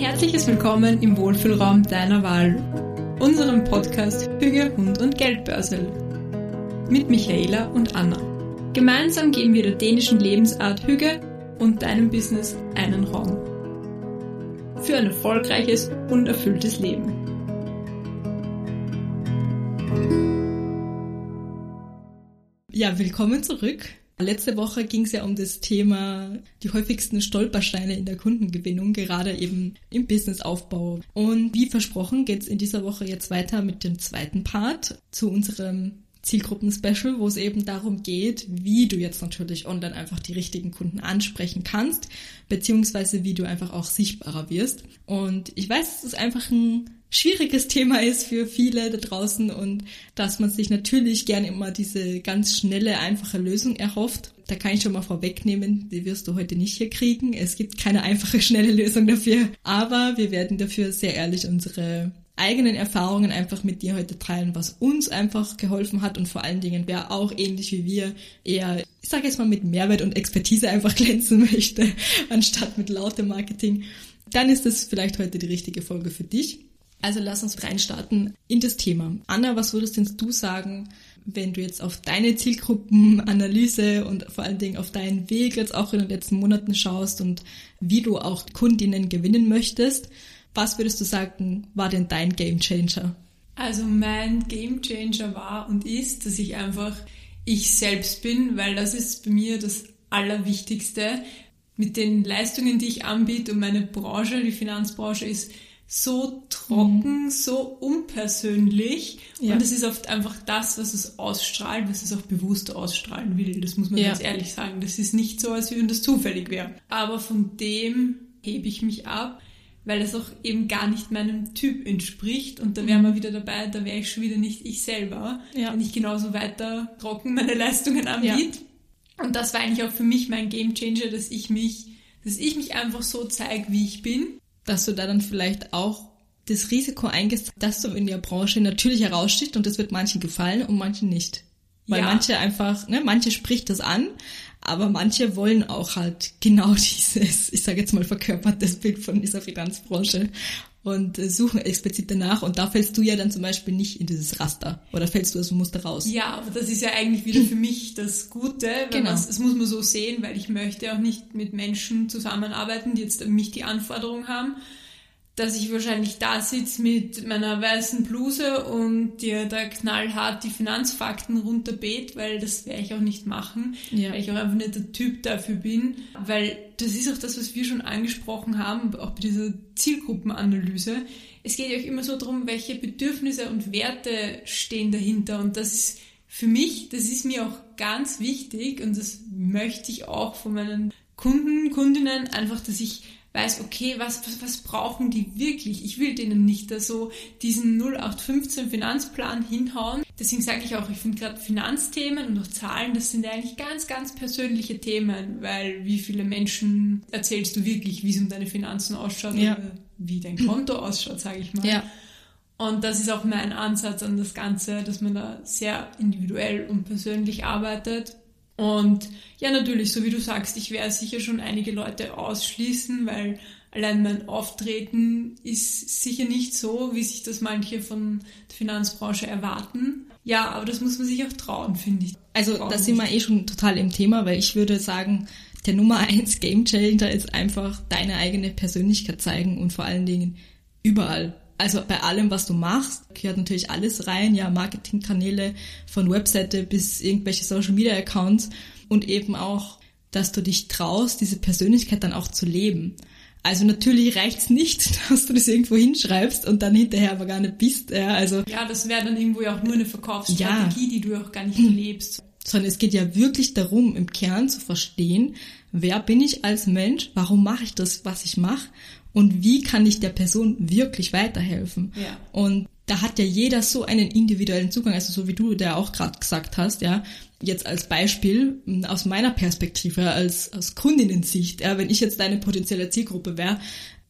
herzliches Willkommen im Wohlfühlraum deiner Wahl, unserem Podcast Hüge, Hund und Geldbörsel. Mit Michaela und Anna. Gemeinsam geben wir der dänischen Lebensart Hüge und deinem Business einen Raum. Für ein erfolgreiches und erfülltes Leben. Ja, willkommen zurück. Letzte Woche ging es ja um das Thema die häufigsten Stolpersteine in der Kundengewinnung, gerade eben im Businessaufbau. Und wie versprochen geht es in dieser Woche jetzt weiter mit dem zweiten Part zu unserem Zielgruppen-Special, wo es eben darum geht, wie du jetzt natürlich online einfach die richtigen Kunden ansprechen kannst, beziehungsweise wie du einfach auch sichtbarer wirst. Und ich weiß, es ist einfach ein schwieriges Thema ist für viele da draußen und dass man sich natürlich gern immer diese ganz schnelle, einfache Lösung erhofft. Da kann ich schon mal vorwegnehmen, die wirst du heute nicht hier kriegen. Es gibt keine einfache, schnelle Lösung dafür. Aber wir werden dafür sehr ehrlich unsere eigenen Erfahrungen einfach mit dir heute teilen, was uns einfach geholfen hat und vor allen Dingen, wer auch ähnlich wie wir eher, ich sage jetzt mal, mit Mehrwert und Expertise einfach glänzen möchte, anstatt mit lautem Marketing, dann ist das vielleicht heute die richtige Folge für dich. Also lass uns reinstarten in das Thema. Anna, was würdest denn du sagen, wenn du jetzt auf deine Zielgruppenanalyse und vor allen Dingen auf deinen Weg jetzt auch in den letzten Monaten schaust und wie du auch Kundinnen gewinnen möchtest? Was würdest du sagen, war denn dein Game Changer? Also mein Game Changer war und ist, dass ich einfach ich selbst bin, weil das ist bei mir das Allerwichtigste. Mit den Leistungen, die ich anbiete und meine Branche, die Finanzbranche ist so trocken, mhm. so unpersönlich. Ja. Und es ist oft einfach das, was es ausstrahlt, was es auch bewusst ausstrahlen will. Das muss man ja. ganz ehrlich sagen. Das ist nicht so, als wenn das zufällig wäre. Aber von dem hebe ich mich ab weil es auch eben gar nicht meinem Typ entspricht. Und da wären wir wieder dabei, da wäre ich schon wieder nicht ich selber, ja. wenn ich genauso weiter trocken meine Leistungen anbiete. Ja. Und das war eigentlich auch für mich mein Game Changer, dass ich mich, dass ich mich einfach so zeige, wie ich bin. Dass du da dann vielleicht auch das Risiko eingehst, dass du in der Branche natürlich herausstichst und das wird manchen gefallen und manchen nicht. Weil ja. manche einfach, ne, manche spricht das an, aber manche wollen auch halt genau dieses, ich sage jetzt mal verkörpertes Bild von dieser Finanzbranche und äh, suchen explizit danach. Und da fällst du ja dann zum Beispiel nicht in dieses Raster oder fällst du aus dem Muster raus. Ja, aber das ist ja eigentlich wieder für mich das Gute. Genau. Das muss man so sehen, weil ich möchte auch nicht mit Menschen zusammenarbeiten, die jetzt mich die Anforderungen haben, dass ich wahrscheinlich da sitze mit meiner weißen Bluse und dir da knallhart die Finanzfakten runterbet, weil das werde ich auch nicht machen, ja. weil ich auch einfach nicht der Typ dafür bin, weil das ist auch das, was wir schon angesprochen haben, auch bei dieser Zielgruppenanalyse. Es geht ja auch immer so darum, welche Bedürfnisse und Werte stehen dahinter und das ist für mich, das ist mir auch ganz wichtig und das möchte ich auch von meinen Kunden, Kundinnen einfach, dass ich weiß, okay, was, was, was brauchen die wirklich? Ich will denen nicht da so diesen 0815 Finanzplan hinhauen. Deswegen sage ich auch, ich finde gerade Finanzthemen und auch Zahlen, das sind eigentlich ganz, ganz persönliche Themen, weil wie viele Menschen erzählst du wirklich, wie es um deine Finanzen ausschaut ja. oder wie dein Konto ausschaut, sage ich mal. Ja. Und das ist auch mein Ansatz an das Ganze, dass man da sehr individuell und persönlich arbeitet. Und ja, natürlich, so wie du sagst, ich werde sicher schon einige Leute ausschließen, weil allein mein Auftreten ist sicher nicht so, wie sich das manche von der Finanzbranche erwarten. Ja, aber das muss man sich auch trauen, finde ich. Also da sind wir eh schon total im Thema, weil ich würde sagen, der Nummer eins Game Changer ist einfach deine eigene Persönlichkeit zeigen und vor allen Dingen überall also bei allem, was du machst, gehört natürlich alles rein, ja, Marketingkanäle von Webseite bis irgendwelche Social Media Accounts und eben auch, dass du dich traust, diese Persönlichkeit dann auch zu leben. Also natürlich reicht's nicht, dass du das irgendwo hinschreibst und dann hinterher aber gar nicht bist. Ja, also ja das wäre dann irgendwo ja auch nur eine Verkaufsstrategie, ja. die du auch gar nicht lebst. Sondern es geht ja wirklich darum, im Kern zu verstehen, wer bin ich als Mensch, warum mache ich das, was ich mache und wie kann ich der Person wirklich weiterhelfen. Ja. Und da hat ja jeder so einen individuellen Zugang, also so wie du der auch gerade gesagt hast, ja. Jetzt als Beispiel aus meiner Perspektive, als, als Kundinnensicht, ja, wenn ich jetzt deine potenzielle Zielgruppe wäre,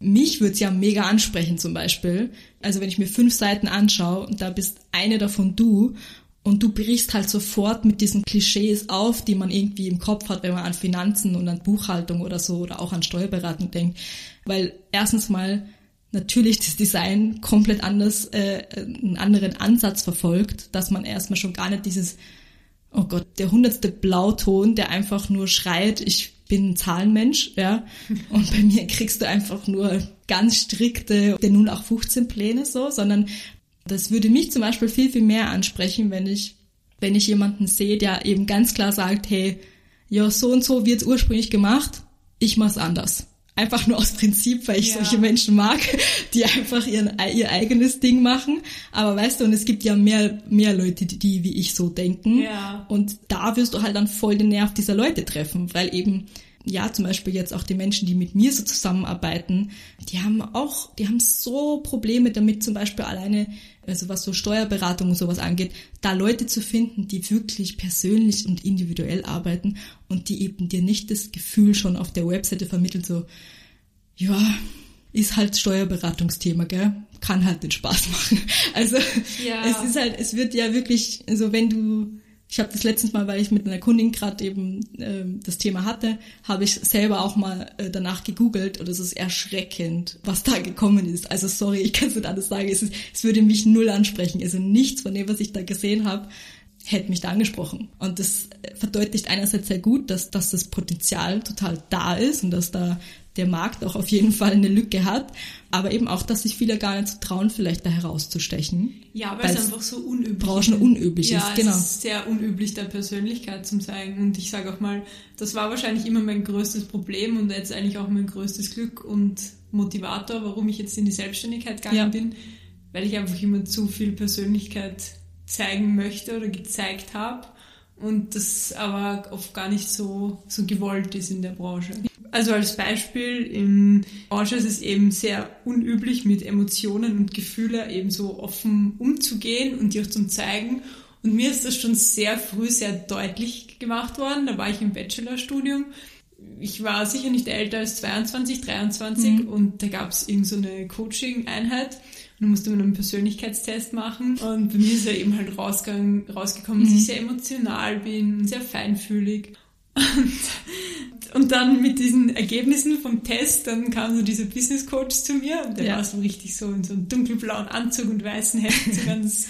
mich würde es ja mega ansprechen zum Beispiel. Also wenn ich mir fünf Seiten anschaue und da bist eine davon du und du brichst halt sofort mit diesen Klischees auf, die man irgendwie im Kopf hat, wenn man an Finanzen und an Buchhaltung oder so oder auch an Steuerberatung denkt. Weil erstens mal natürlich das Design komplett anders, äh, einen anderen Ansatz verfolgt, dass man erstmal schon gar nicht dieses, oh Gott, der hundertste Blauton, der einfach nur schreit, ich bin ein Zahlenmensch, ja, und bei mir kriegst du einfach nur ganz strikte, der 0815 Pläne so, sondern das würde mich zum Beispiel viel, viel mehr ansprechen, wenn ich, wenn ich jemanden sehe, der eben ganz klar sagt, hey, ja, so und so wird's ursprünglich gemacht, ich mach's anders. Einfach nur aus Prinzip, weil ich ja. solche Menschen mag, die einfach ihren, ihr eigenes Ding machen. Aber weißt du, und es gibt ja mehr, mehr Leute, die, die wie ich so denken. Ja. Und da wirst du halt dann voll den Nerv dieser Leute treffen, weil eben ja, zum Beispiel jetzt auch die Menschen, die mit mir so zusammenarbeiten, die haben auch, die haben so Probleme damit, zum Beispiel alleine, also was so Steuerberatung und sowas angeht, da Leute zu finden, die wirklich persönlich und individuell arbeiten und die eben dir nicht das Gefühl schon auf der Webseite vermitteln, so, ja, ist halt Steuerberatungsthema, gell? Kann halt den Spaß machen. Also ja. es ist halt, es wird ja wirklich, also wenn du ich habe das letztens mal, weil ich mit einer Kundin gerade eben äh, das Thema hatte, habe ich selber auch mal äh, danach gegoogelt und es ist erschreckend, was da gekommen ist. Also sorry, ich kann es nicht alles sagen. Es, ist, es würde mich null ansprechen. Also nichts von dem, was ich da gesehen habe, hätte mich da angesprochen. Und das verdeutlicht einerseits sehr gut, dass, dass das Potenzial total da ist und dass da der Markt auch auf jeden Fall eine Lücke hat, aber eben auch, dass sich viele gar nicht so trauen, vielleicht da herauszustechen. Ja, weil, weil es einfach so unüblich Branchen unüblich ja, ist. Genau. Es ist sehr unüblich, da Persönlichkeit zu zeigen. Und ich sage auch mal, das war wahrscheinlich immer mein größtes Problem und jetzt eigentlich auch mein größtes Glück und Motivator, warum ich jetzt in die Selbstständigkeit gegangen ja. bin, weil ich einfach immer zu viel Persönlichkeit zeigen möchte oder gezeigt habe und das aber oft gar nicht so, so gewollt ist in der Branche. Also als Beispiel, in Branche ist es eben sehr unüblich, mit Emotionen und Gefühlen eben so offen umzugehen und die auch zum zeigen. Und mir ist das schon sehr früh sehr deutlich gemacht worden. Da war ich im Bachelorstudium. Ich war sicher nicht älter als 22, 23 mhm. und da gab es irgend so eine Coaching-Einheit dann musste man einen Persönlichkeitstest machen. Und bei mir ist ja eben halt rausgekommen, mhm. dass ich sehr emotional bin, sehr feinfühlig. Und, und dann mit diesen Ergebnissen vom Test, dann kam so dieser Business Coach zu mir und der ja. war so richtig so in so einem dunkelblauen Anzug und weißen Hemd, so ganz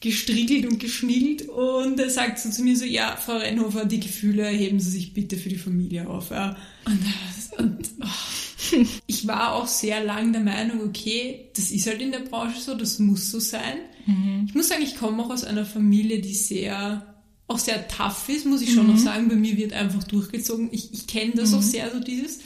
gestriegelt und geschniegelt und er sagt so zu mir so, ja, Frau Rennhofer, die Gefühle heben Sie sich bitte für die Familie auf. Ja. Und, und oh. ich war auch sehr lang der Meinung, okay, das ist halt in der Branche so, das muss so sein. Mhm. Ich muss sagen, ich komme auch aus einer Familie, die sehr auch sehr tough ist, muss ich schon mhm. noch sagen. Bei mir wird einfach durchgezogen. Ich, ich kenne das mhm. auch sehr, so dieses.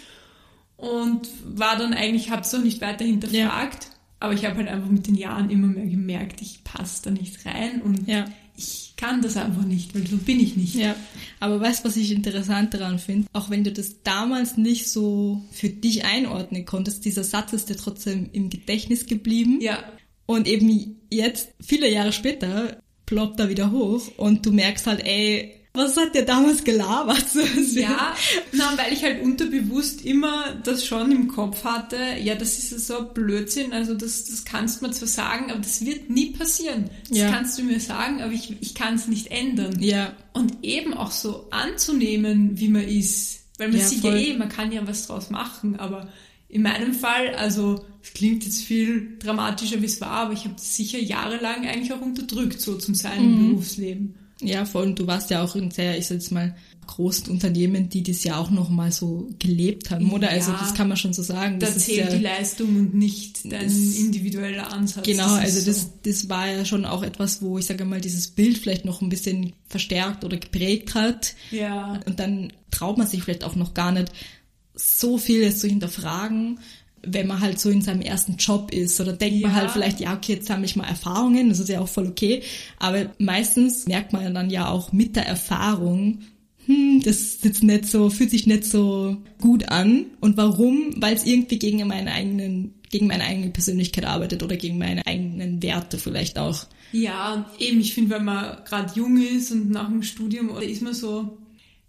Und war dann eigentlich, habe es auch nicht weiter hinterfragt. Ja. Aber ich habe halt einfach mit den Jahren immer mehr gemerkt, ich passe da nicht rein und ja. Ich kann das einfach nicht, weil so bin ich nicht. Ja, aber weißt du, was ich interessant daran finde? Auch wenn du das damals nicht so für dich einordnen konntest, dieser Satz ist dir trotzdem im Gedächtnis geblieben. Ja. Und eben jetzt, viele Jahre später, ploppt da wieder hoch und du merkst halt, ey, was hat der damals gelabert? ja, na, weil ich halt unterbewusst immer das schon im Kopf hatte, ja, das ist so Blödsinn, also das, das kannst du mir zwar sagen, aber das wird nie passieren. Das ja. kannst du mir sagen, aber ich, ich kann es nicht ändern. Ja. Und eben auch so anzunehmen, wie man ist. Weil man ja, sieht voll. ja eh, man kann ja was draus machen, aber in meinem Fall, also es klingt jetzt viel dramatischer, wie es war, aber ich habe sicher jahrelang eigentlich auch unterdrückt, so zum sein mhm. Berufsleben. Ja, voll. Und du warst ja auch in sehr, ich sag jetzt mal, großen Unternehmen, die das ja auch noch mal so gelebt haben, oder? Also, ja, also das kann man schon so sagen. Das da zählt ja, die Leistung und nicht dein individueller Ansatz. Genau, das also das, so. das war ja schon auch etwas, wo ich sage mal, dieses Bild vielleicht noch ein bisschen verstärkt oder geprägt hat. Ja. Und dann traut man sich vielleicht auch noch gar nicht, so vieles zu hinterfragen, wenn man halt so in seinem ersten Job ist oder denkt ja. man halt vielleicht, ja, okay, jetzt habe ich mal Erfahrungen, das ist ja auch voll okay, aber meistens merkt man dann ja auch mit der Erfahrung, hm, das ist jetzt nicht so, fühlt sich nicht so gut an. Und warum? Weil es irgendwie gegen meinen eigenen, gegen meine eigene Persönlichkeit arbeitet oder gegen meine eigenen Werte vielleicht auch. Ja, eben, ich finde, wenn man gerade jung ist und nach dem Studium, oder ist man so,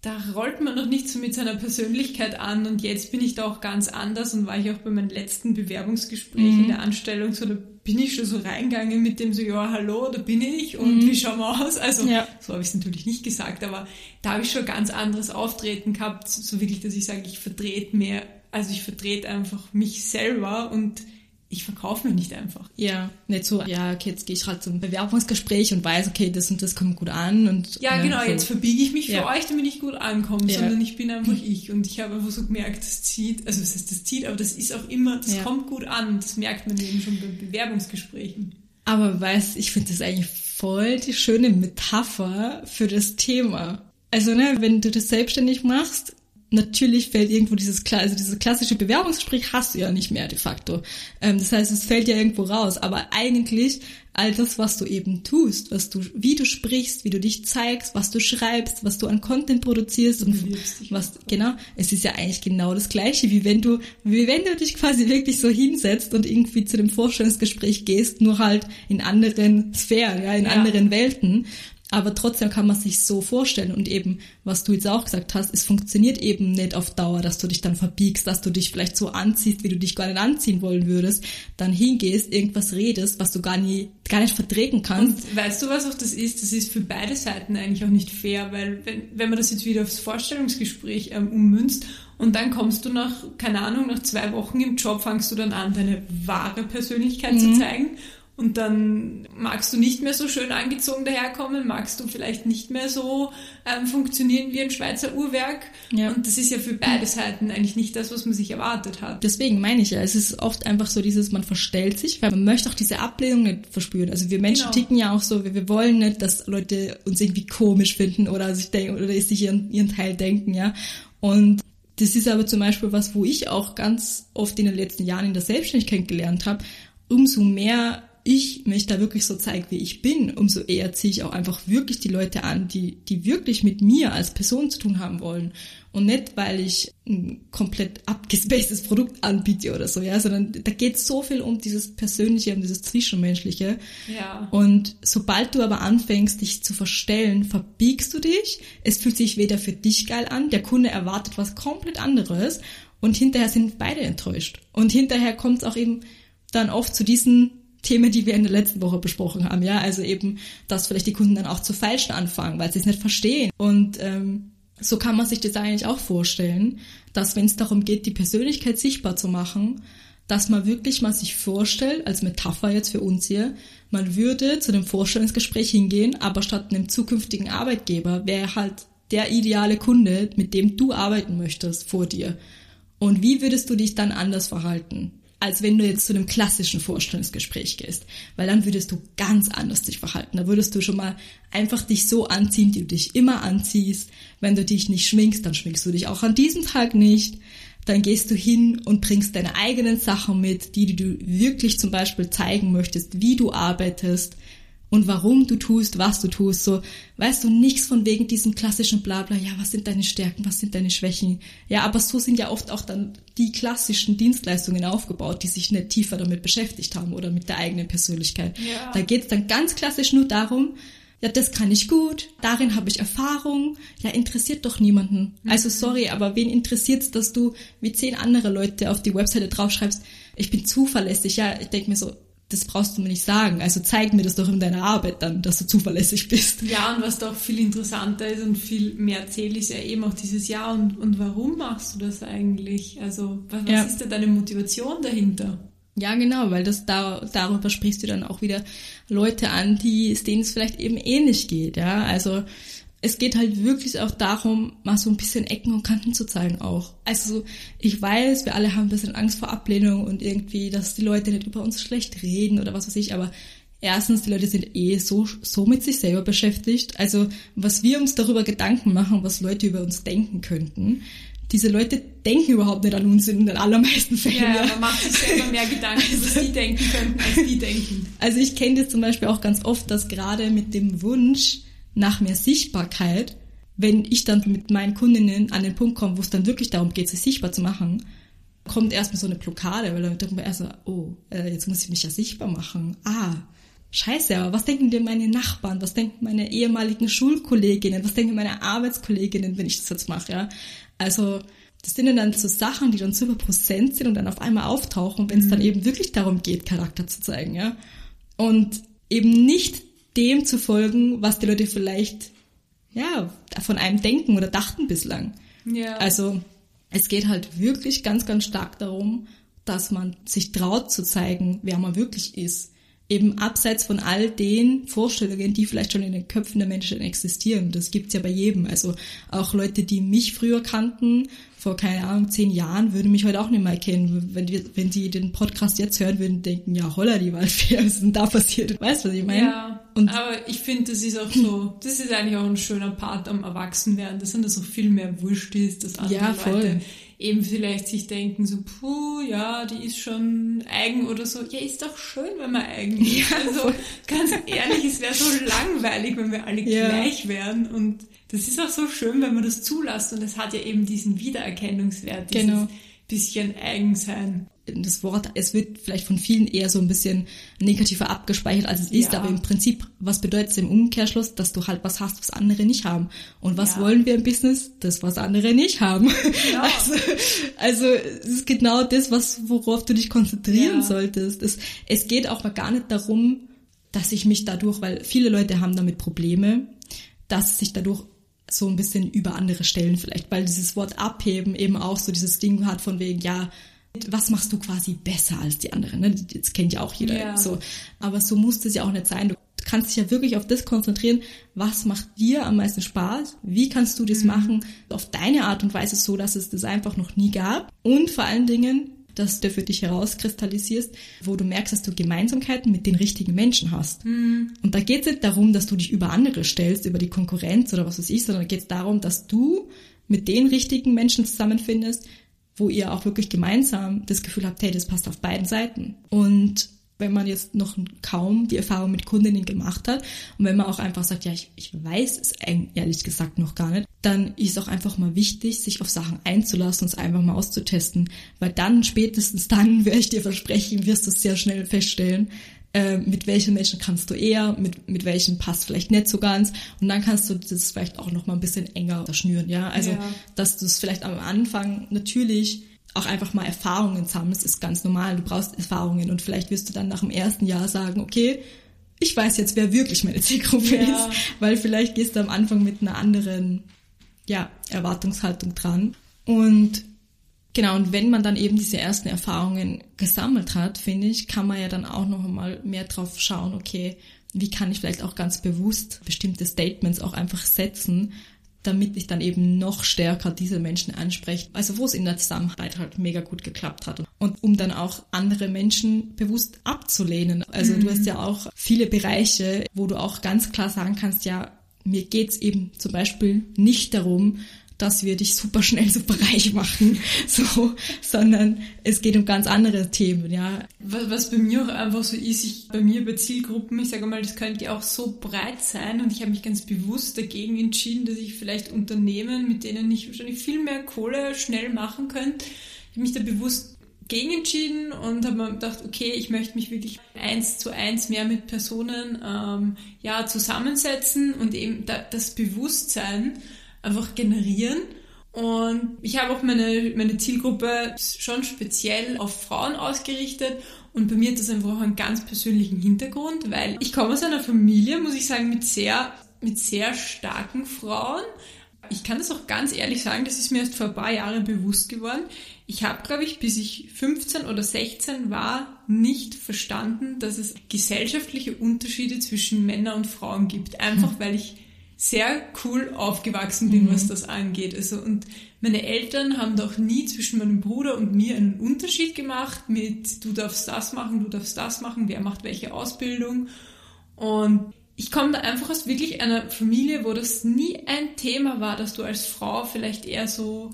da rollt man noch nicht so mit seiner Persönlichkeit an und jetzt bin ich da auch ganz anders und war ich auch bei meinem letzten Bewerbungsgespräch mhm. in der Anstellung so, da bin ich schon so reingegangen mit dem so, ja, hallo, da bin ich und mhm. wie schauen wir aus? Also, ja. so habe ich es natürlich nicht gesagt, aber da habe ich schon ganz anderes Auftreten gehabt, so wirklich, dass ich sage, ich vertrete mehr, also ich vertrete einfach mich selber und ich verkaufe mich nicht einfach. Ja, nicht so, ja, okay, jetzt gehe ich halt zum Bewerbungsgespräch und weiß, okay, das und das kommt gut an und. Ja, genau, so. jetzt verbiege ich mich für Ja. euch, damit ich gut ankomme, Ja. sondern ich bin einfach ich und ich habe einfach so gemerkt, das zieht, also das heißt, das zieht, aber das ist auch immer, das Ja. kommt gut an, das merkt man eben schon bei Bewerbungsgesprächen. Aber weißt, ich finde das eigentlich voll die schöne Metapher für das Thema. Also, ne, wenn du das selbstständig machst, natürlich fällt irgendwo dieses, also dieses klassische Bewerbungsgespräch hast du ja nicht mehr de facto. Ähm, das heißt, es fällt ja irgendwo raus. Aber eigentlich all das, was du eben tust, was du, wie du sprichst, wie du dich zeigst, was du schreibst, was du an Content produzierst und was, genau, es ist ja eigentlich genau das Gleiche, wie wenn du, wie wenn du dich quasi wirklich so hinsetzt und irgendwie zu dem Vorstellungsgespräch gehst, nur halt in anderen Sphären, ja, in Ja. anderen Welten. Aber trotzdem kann man sich so vorstellen und eben, was du jetzt auch gesagt hast, es funktioniert eben nicht auf Dauer, dass du dich dann verbiegst, dass du dich vielleicht so anziehst, wie du dich gar nicht anziehen wollen würdest, dann hingehst, irgendwas redest, was du gar nie, gar nicht vertreten kannst. Und weißt du, was auch das ist? Das ist für beide Seiten eigentlich auch nicht fair, weil wenn, wenn man das jetzt wieder aufs Vorstellungsgespräch ähm, ummünzt und dann kommst du nach, keine Ahnung, nach zwei Wochen im Job, fangst du dann an, deine wahre Persönlichkeit zu zeigen und dann magst du nicht mehr so schön angezogen daherkommen, magst du vielleicht nicht mehr so ähm, funktionieren wie ein Schweizer Uhrwerk Ja. und das ist ja für beide Seiten eigentlich nicht das, was man sich erwartet hat. Deswegen meine ich ja, es ist oft einfach so dieses, man verstellt sich, weil man möchte auch diese Ablehnung nicht verspüren. Also wir Menschen Genau. ticken ja auch so, wir, wir wollen nicht, dass Leute uns irgendwie komisch finden oder sich denken oder sich ihren, ihren Teil denken, ja. Und das ist aber zum Beispiel was, wo ich auch ganz oft in den letzten Jahren in der Selbstständigkeit gelernt habe, umso mehr ich mich da wirklich so zeige, wie ich bin, umso eher ziehe ich auch einfach wirklich die Leute an, die, die wirklich mit mir als Person zu tun haben wollen. Und nicht, weil ich ein komplett abgespacedes Produkt anbiete oder so, ja, sondern da geht so viel um dieses Persönliche, um dieses Zwischenmenschliche. Ja. Und sobald du aber anfängst, dich zu verstellen, verbiegst du dich. Es fühlt sich weder für dich geil an, der Kunde erwartet was komplett anderes und hinterher sind beide enttäuscht. Und hinterher kommt es auch eben dann oft zu diesen Themen, die wir in der letzten Woche besprochen haben, ja, also eben, dass vielleicht die Kunden dann auch zu falschen anfangen, weil sie es nicht verstehen. Und ähm, so kann man sich das eigentlich auch vorstellen, dass wenn es darum geht, die Persönlichkeit sichtbar zu machen, dass man wirklich mal sich vorstellt, als Metapher jetzt für uns hier, man würde zu einem Vorstellungsgespräch hingehen, aber statt einem zukünftigen Arbeitgeber wäre halt der ideale Kunde, mit dem du arbeiten möchtest, vor dir. Und wie würdest du dich dann anders verhalten? Als wenn du jetzt zu einem klassischen Vorstellungsgespräch gehst. Weil dann würdest du ganz anders dich verhalten. Da würdest du schon mal einfach dich so anziehen, wie du dich immer anziehst. Wenn du dich nicht schminkst, dann schminkst du dich auch an diesem Tag nicht. Dann gehst du hin und bringst deine eigenen Sachen mit, die du wirklich zum Beispiel zeigen möchtest, wie du arbeitest und warum du tust, was du tust. So, weißt du, nichts von wegen diesem klassischen Blabla, ja, was sind deine Stärken, was sind deine Schwächen. Ja, aber so sind ja oft auch dann die klassischen Dienstleistungen aufgebaut, die sich nicht tiefer damit beschäftigt haben oder mit der eigenen Persönlichkeit. Ja. Da geht's dann ganz klassisch nur darum, ja, das kann ich gut, darin habe ich Erfahrung, ja, interessiert doch niemanden. Also sorry, aber wen interessiert's, dass du wie zehn andere Leute auf die Webseite draufschreibst, ich bin zuverlässig, ja, ich denke mir so, das brauchst du mir nicht sagen. Also zeig mir das doch in deiner Arbeit dann, dass du zuverlässig bist. Ja, und was da auch viel interessanter ist und viel mehr zählt, ist ja eben auch dieses Ja und, und warum machst du das eigentlich? Also was, was Ja. ist da deine Motivation dahinter? Ja, genau, weil das da, darüber sprichst du dann auch wieder Leute an, die, denen es vielleicht eben ähnlich geht, ja. Also es geht halt wirklich auch darum, mal so ein bisschen Ecken und Kanten zu zeigen auch. Also so, ich weiß, wir alle haben ein bisschen Angst vor Ablehnung und irgendwie, dass die Leute nicht über uns schlecht reden oder was weiß ich, aber erstens, die Leute sind eh so, so mit sich selber beschäftigt. Also was wir uns darüber Gedanken machen, was Leute über uns denken könnten, diese Leute denken überhaupt nicht an uns in den allermeisten Fällen. Ja, man macht sich selber mehr Gedanken, was die denken könnten, als die denken. Also ich kenne das zum Beispiel auch ganz oft, dass gerade mit dem Wunsch nach mehr Sichtbarkeit, wenn ich dann mit meinen Kundinnen an den Punkt komme, wo es dann wirklich darum geht, sich sichtbar zu machen, kommt erstmal so eine Blockade, weil dann denken wir erst so, oh, äh, jetzt muss ich mich ja sichtbar machen. Ah, scheiße, aber was denken denn meine Nachbarn? Was denken meine ehemaligen Schulkolleginnen? Was denken meine Arbeitskolleginnen, wenn ich das jetzt mache, ja? Also, das sind dann so Sachen, die dann super präsent sind und dann auf einmal auftauchen, wenn es dann eben wirklich darum geht, Charakter zu zeigen, ja? Und eben nicht dem zu folgen, was die Leute vielleicht, ja, von einem denken oder dachten bislang. Ja. Also es geht halt wirklich ganz, ganz stark darum, dass man sich traut zu zeigen, wer man wirklich ist eben abseits von all den Vorstellungen, die vielleicht schon in den Köpfen der Menschen existieren. Das gibt's ja bei jedem. Also auch Leute, die mich früher kannten, vor, keine Ahnung, zehn Jahren, würden mich heute auch nicht mehr kennen. Wenn, wir, wenn die den Podcast jetzt hören würden, denken, ja, holla, die Waldfee, was ist denn da passiert? Weißt du, was ich meine? Ja, Und aber ich finde, das ist auch so, das ist eigentlich auch ein schöner Part am Erwachsenwerden, dass dann das auch viel mehr wurscht ist, dass andere ja, voll. Leute eben vielleicht sich denken, so, puh, ja, die ist schon eigen oder so. Ja, ist doch schön, wenn man eigen ist. Ja, also ganz ehrlich, es wäre so langweilig, wenn wir alle ja. gleich wären. Und das ist auch so schön, wenn man das zulässt. Und es hat ja eben diesen Wiedererkennungswert, dieses genau. bisschen Eigensein das Wort, es wird vielleicht von vielen eher so ein bisschen negativer abgespeichert, als es ist, ja. aber im Prinzip, was bedeutet es im Umkehrschluss, dass du halt was hast, was andere nicht haben. Und was ja. wollen wir im Business? Das, was andere nicht haben. Ja. Also, also es ist genau das, was, worauf du dich konzentrieren solltest. Es, es geht auch mal gar nicht darum, dass ich mich dadurch, weil viele Leute haben damit Probleme, dass sich dadurch so ein bisschen über andere stellen vielleicht, weil dieses Wort abheben eben auch so dieses Ding hat von wegen, ja, was machst du quasi besser als die anderen? Ne? Das kennt ja auch jeder ja. so. Aber so muss es ja auch nicht sein. Du kannst dich ja wirklich auf das konzentrieren, was macht dir am meisten Spaß? Wie kannst du das mhm. machen? Auf deine Art und Weise so, dass es das einfach noch nie gab. Und vor allen Dingen, dass du für dich herauskristallisierst, wo du merkst, dass du Gemeinsamkeiten mit den richtigen Menschen hast. Mhm. Und da geht es nicht darum, dass du dich über andere stellst, über die Konkurrenz oder was weiß ich, sondern da geht es darum, dass du mit den richtigen Menschen zusammenfindest, wo ihr auch wirklich gemeinsam das Gefühl habt, hey, das passt auf beiden Seiten. Und wenn man jetzt noch kaum die Erfahrung mit Kundinnen gemacht hat und wenn man auch einfach sagt, ja, ich, ich weiß es ehrlich gesagt noch gar nicht, dann ist auch einfach mal wichtig, sich auf Sachen einzulassen und es einfach mal auszutesten, weil dann, spätestens dann, werde ich dir versprechen, wirst du es sehr schnell feststellen, äh, mit welchen Menschen kannst du eher, mit, mit welchen passt vielleicht nicht so ganz. Und dann kannst du das vielleicht auch noch mal ein bisschen enger schnüren, ja. Also, ja. dass du es vielleicht am Anfang natürlich auch einfach mal Erfahrungen sammelst, ist ganz normal. Du brauchst Erfahrungen und vielleicht wirst du dann nach dem ersten Jahr sagen, okay, ich weiß jetzt, wer wirklich meine Zielgruppe ja. ist, weil vielleicht gehst du am Anfang mit einer anderen, ja, Erwartungshaltung dran. Und Genau, und wenn man dann eben diese ersten Erfahrungen gesammelt hat, finde ich, kann man ja dann auch noch einmal mehr drauf schauen, okay, wie kann ich vielleicht auch ganz bewusst bestimmte Statements auch einfach setzen, damit ich dann eben noch stärker diese Menschen anspreche. Also wo es in der Zusammenarbeit halt mega gut geklappt hat. Und um dann auch andere Menschen bewusst abzulehnen. Also mhm. du hast ja auch viele Bereiche, wo du auch ganz klar sagen kannst, ja, mir geht's eben zum Beispiel nicht darum, dass wir dich super schnell super reich machen, so, sondern es geht um ganz andere Themen, ja. Was, was bei mir auch einfach so ist, ich, bei mir bei Zielgruppen, ich sage mal, das könnte auch so breit sein und ich habe mich ganz bewusst dagegen entschieden, dass ich vielleicht Unternehmen, mit denen ich wahrscheinlich viel mehr Kohle schnell machen könnte, ich habe mich da bewusst gegen entschieden und habe mir gedacht, okay, ich möchte mich wirklich eins zu eins mehr mit Personen ähm, ja zusammensetzen und eben da, das Bewusstsein einfach generieren. Und ich habe auch meine, meine Zielgruppe schon speziell auf Frauen ausgerichtet. Und bei mir hat das einfach auch einen ganz persönlichen Hintergrund, weil ich komme aus einer Familie, muss ich sagen, mit sehr, mit sehr starken Frauen. Ich kann das auch ganz ehrlich sagen, das ist mir erst vor ein paar Jahren bewusst geworden. Ich habe, glaube ich, bis ich 15 oder 16 war, nicht verstanden, dass es gesellschaftliche Unterschiede zwischen Männern und Frauen gibt. Einfach hm. weil ich sehr cool aufgewachsen bin, mhm. was das angeht. Also, und meine Eltern haben doch nie zwischen meinem Bruder und mir einen Unterschied gemacht mit, du darfst das machen, du darfst das machen, wer macht welche Ausbildung. Und ich komme da einfach aus wirklich einer Familie, wo das nie ein Thema war, dass du als Frau vielleicht eher so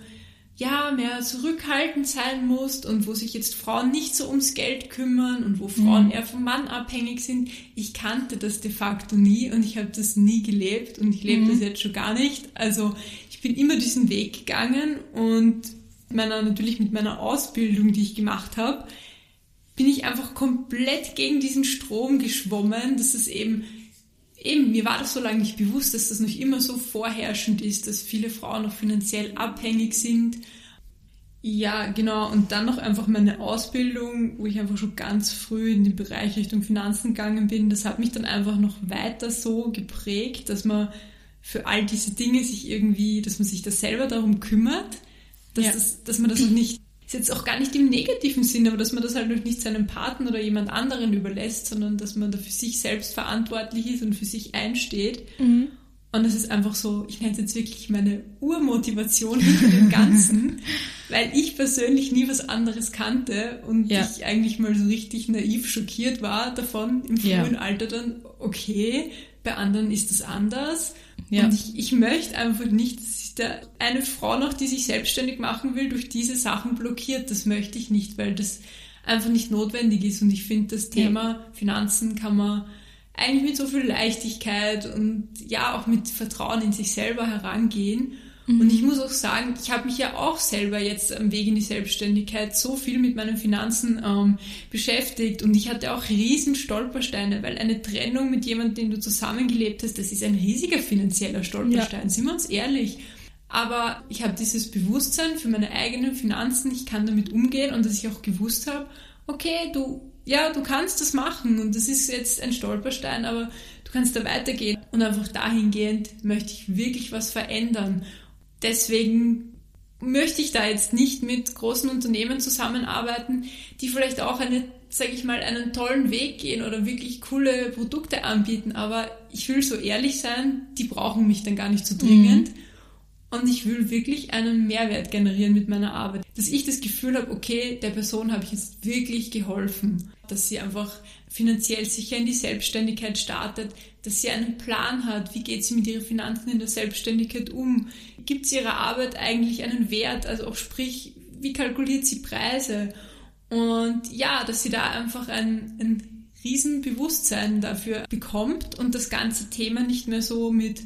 ja, mehr zurückhaltend sein musst und wo sich jetzt Frauen nicht so ums Geld kümmern und wo Frauen mhm. eher vom Mann abhängig sind. Ich kannte das de facto nie und ich habe das nie gelebt und ich lebe mhm. das jetzt schon gar nicht. Also ich bin immer diesen Weg gegangen und meiner, natürlich mit meiner Ausbildung, die ich gemacht habe, bin ich einfach komplett gegen diesen Strom geschwommen, dass es eben eben, mir war das so lange nicht bewusst, dass das noch immer so vorherrschend ist, dass viele Frauen noch finanziell abhängig sind. Ja, genau. Und dann noch einfach meine Ausbildung, wo ich einfach schon ganz früh in den Bereich Richtung Finanzen gegangen bin. Das hat mich dann einfach noch weiter so geprägt, dass man für all diese Dinge sich irgendwie, dass man sich da selber darum kümmert, dass, ja. das, dass man das noch nicht ist jetzt auch gar nicht im negativen Sinn, aber dass man das halt nicht seinem Partner oder jemand anderen überlässt, sondern dass man da für sich selbst verantwortlich ist und für sich einsteht. Mhm. Und das ist einfach so, ich nenne es jetzt wirklich meine Urmotivation hinter dem Ganzen, weil ich persönlich nie was anderes kannte und ja. ich eigentlich mal so richtig naiv schockiert war davon im frühen ja. Alter dann, okay, bei anderen ist das anders. Ja. Und ich, ich möchte einfach nicht, dass da eine Frau noch, die sich selbstständig machen will, durch diese Sachen blockiert. Das möchte ich nicht, weil das einfach nicht notwendig ist. Und ich finde, das Thema Finanzen kann man eigentlich mit so viel Leichtigkeit und ja auch mit Vertrauen in sich selber herangehen. Mhm. Und ich muss auch sagen, ich habe mich ja auch selber jetzt am Weg in die Selbstständigkeit so viel mit meinen Finanzen ähm, beschäftigt und ich hatte auch riesen Stolpersteine, weil eine Trennung mit jemandem, den du zusammengelebt hast, das ist ein riesiger finanzieller Stolperstein, ja. sind wir uns ehrlich. Aber ich habe dieses Bewusstsein für meine eigenen Finanzen, ich kann damit umgehen und dass ich auch gewusst habe, okay, du ja, du kannst das machen und das ist jetzt ein Stolperstein, aber du kannst da weitergehen. Und einfach dahingehend möchte ich wirklich was verändern. Deswegen möchte ich da jetzt nicht mit großen Unternehmen zusammenarbeiten, die vielleicht auch eine, sage ich mal, einen tollen Weg gehen oder wirklich coole Produkte anbieten. Aber ich will so ehrlich sein, die brauchen mich dann gar nicht so dringend. Mhm. Und ich will wirklich einen Mehrwert generieren mit meiner Arbeit. Dass ich das Gefühl habe, okay, der Person habe ich jetzt wirklich geholfen. Dass sie einfach finanziell sicher in die Selbstständigkeit startet, dass sie einen Plan hat, wie geht sie mit ihren Finanzen in der Selbstständigkeit um, gibt sie ihrer Arbeit eigentlich einen Wert, also auch sprich, wie kalkuliert sie Preise und ja, dass sie da einfach ein, ein Riesenbewusstsein dafür bekommt und das ganze Thema nicht mehr so mit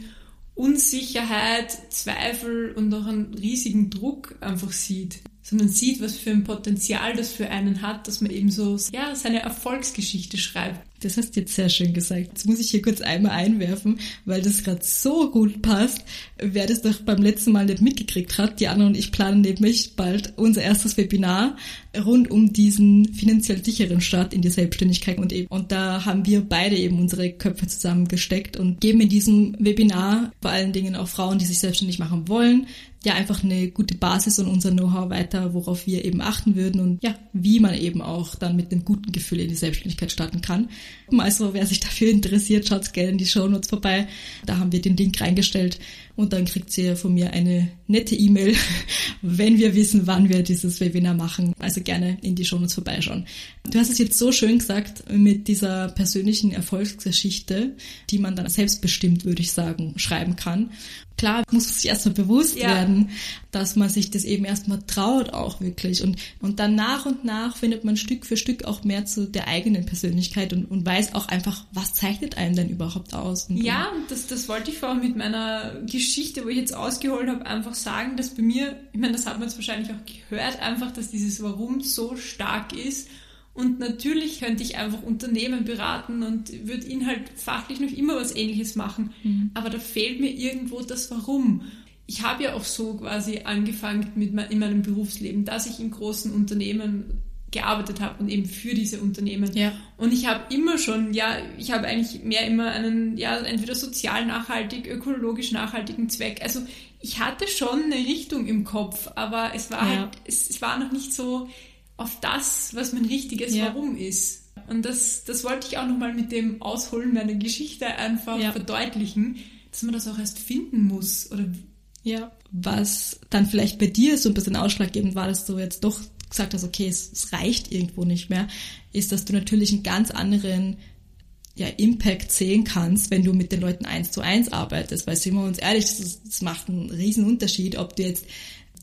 Unsicherheit, Zweifel und auch einen riesigen Druck einfach sieht, sondern sieht, was für ein Potenzial das für einen hat, dass man eben so ja, seine Erfolgsgeschichte schreibt. Das hast du jetzt sehr schön gesagt. Jetzt muss ich hier kurz einmal einwerfen, weil das gerade so gut passt. Wer das doch beim letzten Mal nicht mitgekriegt hat, die Anna und ich planen nämlich bald unser erstes Webinar rund um diesen finanziell sicheren Start in die Selbstständigkeit und eben, und da haben wir beide eben unsere Köpfe zusammengesteckt und geben in diesem Webinar vor allen Dingen auch Frauen, die sich selbstständig machen wollen, ja einfach eine gute Basis und unser Know-how weiter, worauf wir eben achten würden und ja, wie man eben auch dann mit einem guten Gefühl in die Selbstständigkeit starten kann. Also wer sich dafür interessiert, schaut gerne in die Show Notes vorbei. Da haben wir den Link reingestellt und dann kriegt ihr von mir eine nette E-Mail, wenn wir wissen, wann wir dieses Webinar machen. Also gerne in die Show Notes vorbeischauen. Du hast es jetzt so schön gesagt mit dieser persönlichen Erfolgsgeschichte, die man dann selbstbestimmt, würde ich sagen, schreiben kann. Klar muss sich erstmal bewusst ja. werden, dass man sich das eben erstmal traut auch wirklich. Und, und dann nach und nach findet man Stück für Stück auch mehr zu der eigenen Persönlichkeit und, und weiß auch einfach, was zeichnet einen denn überhaupt aus. Und, ja, und das, das wollte ich vorhin mit meiner Geschichte, wo ich jetzt ausgeholt habe, einfach sagen, dass bei mir, ich meine, das hat man jetzt wahrscheinlich auch gehört, einfach, dass dieses Warum so stark ist und natürlich könnte ich einfach Unternehmen beraten und würde ihnen halt fachlich noch immer was ähnliches machen. Mhm. Aber da fehlt mir irgendwo das Warum. Ich habe ja auch so quasi angefangen mit in meinem Berufsleben, dass ich in großen Unternehmen gearbeitet habe und eben für diese Unternehmen. Ja. Und ich habe immer schon, ja, ich habe eigentlich mehr immer einen, ja, entweder sozial nachhaltig, ökologisch nachhaltigen Zweck. Also ich hatte schon eine Richtung im Kopf, aber es war ja. halt, es, es war noch nicht so auf das, was mein richtiges ja. Warum ist. Und das, das wollte ich auch nochmal mit dem Ausholen meiner Geschichte einfach ja. verdeutlichen, dass man das auch erst finden muss. Oder ja, was dann vielleicht bei dir so ein bisschen ausschlaggebend war, dass du jetzt doch gesagt hast, okay, es, es reicht irgendwo nicht mehr, ist, dass du natürlich einen ganz anderen ja, Impact sehen kannst, wenn du mit den Leuten eins zu eins arbeitest. Weil sind wir uns ehrlich, das, das macht einen riesen Unterschied, ob du jetzt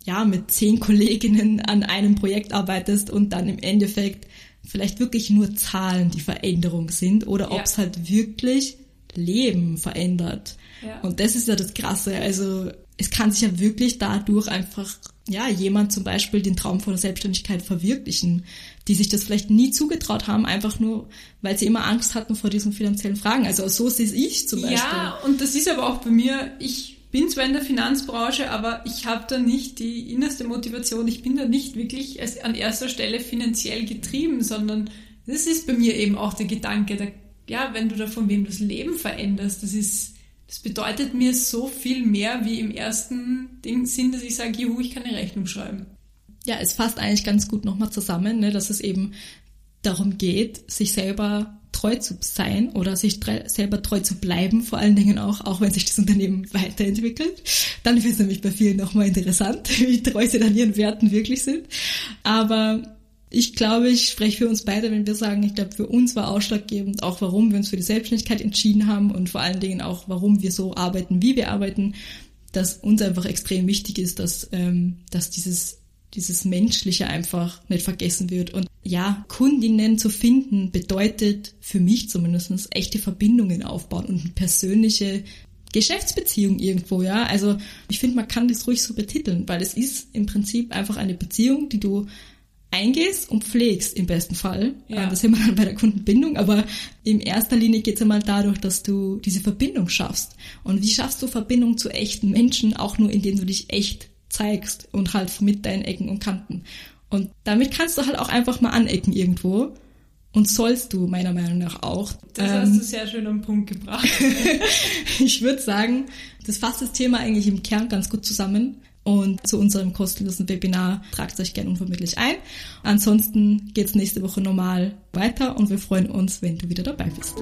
ja, mit zehn Kolleginnen an einem Projekt arbeitest und dann im Endeffekt vielleicht wirklich nur Zahlen die Veränderung sind oder ja. ob es halt wirklich Leben verändert. Ja. Und das ist ja das Krasse. Also es kann sich ja wirklich dadurch einfach, ja, jemand zum Beispiel den Traum von der Selbstständigkeit verwirklichen, die sich das vielleicht nie zugetraut haben, einfach nur, weil sie immer Angst hatten vor diesen finanziellen Fragen. Also so sehe ich zum Beispiel. Ja, und das ist aber auch bei mir, ich bin zwar in der Finanzbranche, aber ich habe da nicht die innerste Motivation. Ich bin da nicht wirklich an erster Stelle finanziell getrieben, sondern das ist bei mir eben auch der Gedanke, der, ja, wenn du da von wem das Leben veränderst, das ist, das bedeutet mir so viel mehr wie im ersten Ding Sinn, dass ich sage, juhu, ich kann eine Rechnung schreiben. ja, es fasst eigentlich ganz gut nochmal zusammen, ne, dass es eben darum geht, sich selber treu zu sein oder sich selber treu zu bleiben, vor allen Dingen auch, auch wenn sich das Unternehmen weiterentwickelt. Dann wird es nämlich bei vielen nochmal interessant, wie treu sie dann ihren Werten wirklich sind. Aber ich glaube, ich spreche für uns beide, wenn wir sagen, ich glaube, für uns war ausschlaggebend auch, warum wir uns für die Selbstständigkeit entschieden haben und vor allen Dingen auch, warum wir so arbeiten, wie wir arbeiten, dass uns einfach extrem wichtig ist, dass, ähm, dass dieses dieses Menschliche einfach nicht vergessen wird. Und ja, Kundinnen zu finden bedeutet für mich zumindestens echte Verbindungen aufbauen und eine persönliche Geschäftsbeziehung irgendwo, ja. Also ich finde, man kann das ruhig so betiteln, weil es ist im Prinzip einfach eine Beziehung, die du eingehst und pflegst im besten Fall. Ja. Das sind wir dann bei der Kundenbindung, aber in erster Linie geht es einmal dadurch, dass du diese Verbindung schaffst. Und wie schaffst du Verbindung zu echten Menschen, auch nur indem du dich echt zeigst und halt mit deinen Ecken und Kanten. Und damit kannst du halt auch einfach mal anecken irgendwo. Und sollst du meiner Meinung nach auch. Das ähm, hast du sehr schön am Punkt gebracht. ich würde sagen, das fasst das Thema eigentlich im Kern ganz gut zusammen. Und zu unserem kostenlosen Webinar tragt euch gerne unvermittlich ein. Ansonsten geht's nächste Woche normal weiter und wir freuen uns, wenn du wieder dabei bist.